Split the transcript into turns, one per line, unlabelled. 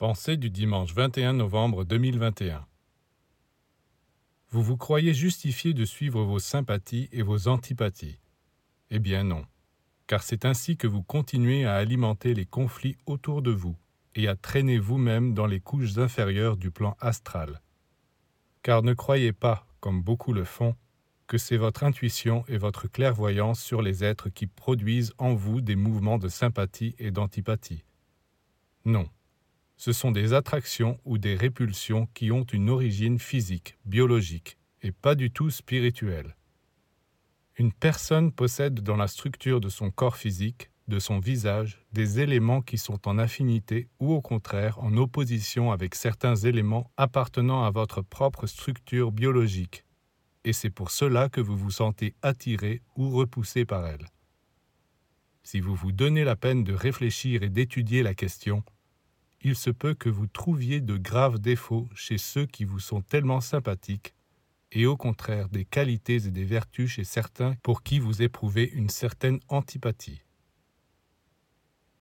Pensée du dimanche 21 novembre 2021. Vous vous croyez justifié de suivre vos sympathies et vos antipathies. Eh bien non, car c'est ainsi que vous continuez à alimenter les conflits autour de vous et à traîner vous-même dans les couches inférieures du plan astral. Car ne croyez pas, comme beaucoup le font, que c'est votre intuition et votre clairvoyance sur les êtres qui produisent en vous des mouvements de sympathie et d'antipathie. Non ce sont des attractions ou des répulsions qui ont une origine physique, biologique, et pas du tout spirituelle. Une personne possède dans la structure de son corps physique, de son visage, des éléments qui sont en affinité ou au contraire en opposition avec certains éléments appartenant à votre propre structure biologique, et c'est pour cela que vous vous sentez attiré ou repoussé par elle. Si vous vous donnez la peine de réfléchir et d'étudier la question, il se peut que vous trouviez de graves défauts chez ceux qui vous sont tellement sympathiques, et au contraire des qualités et des vertus chez certains pour qui vous éprouvez une certaine antipathie.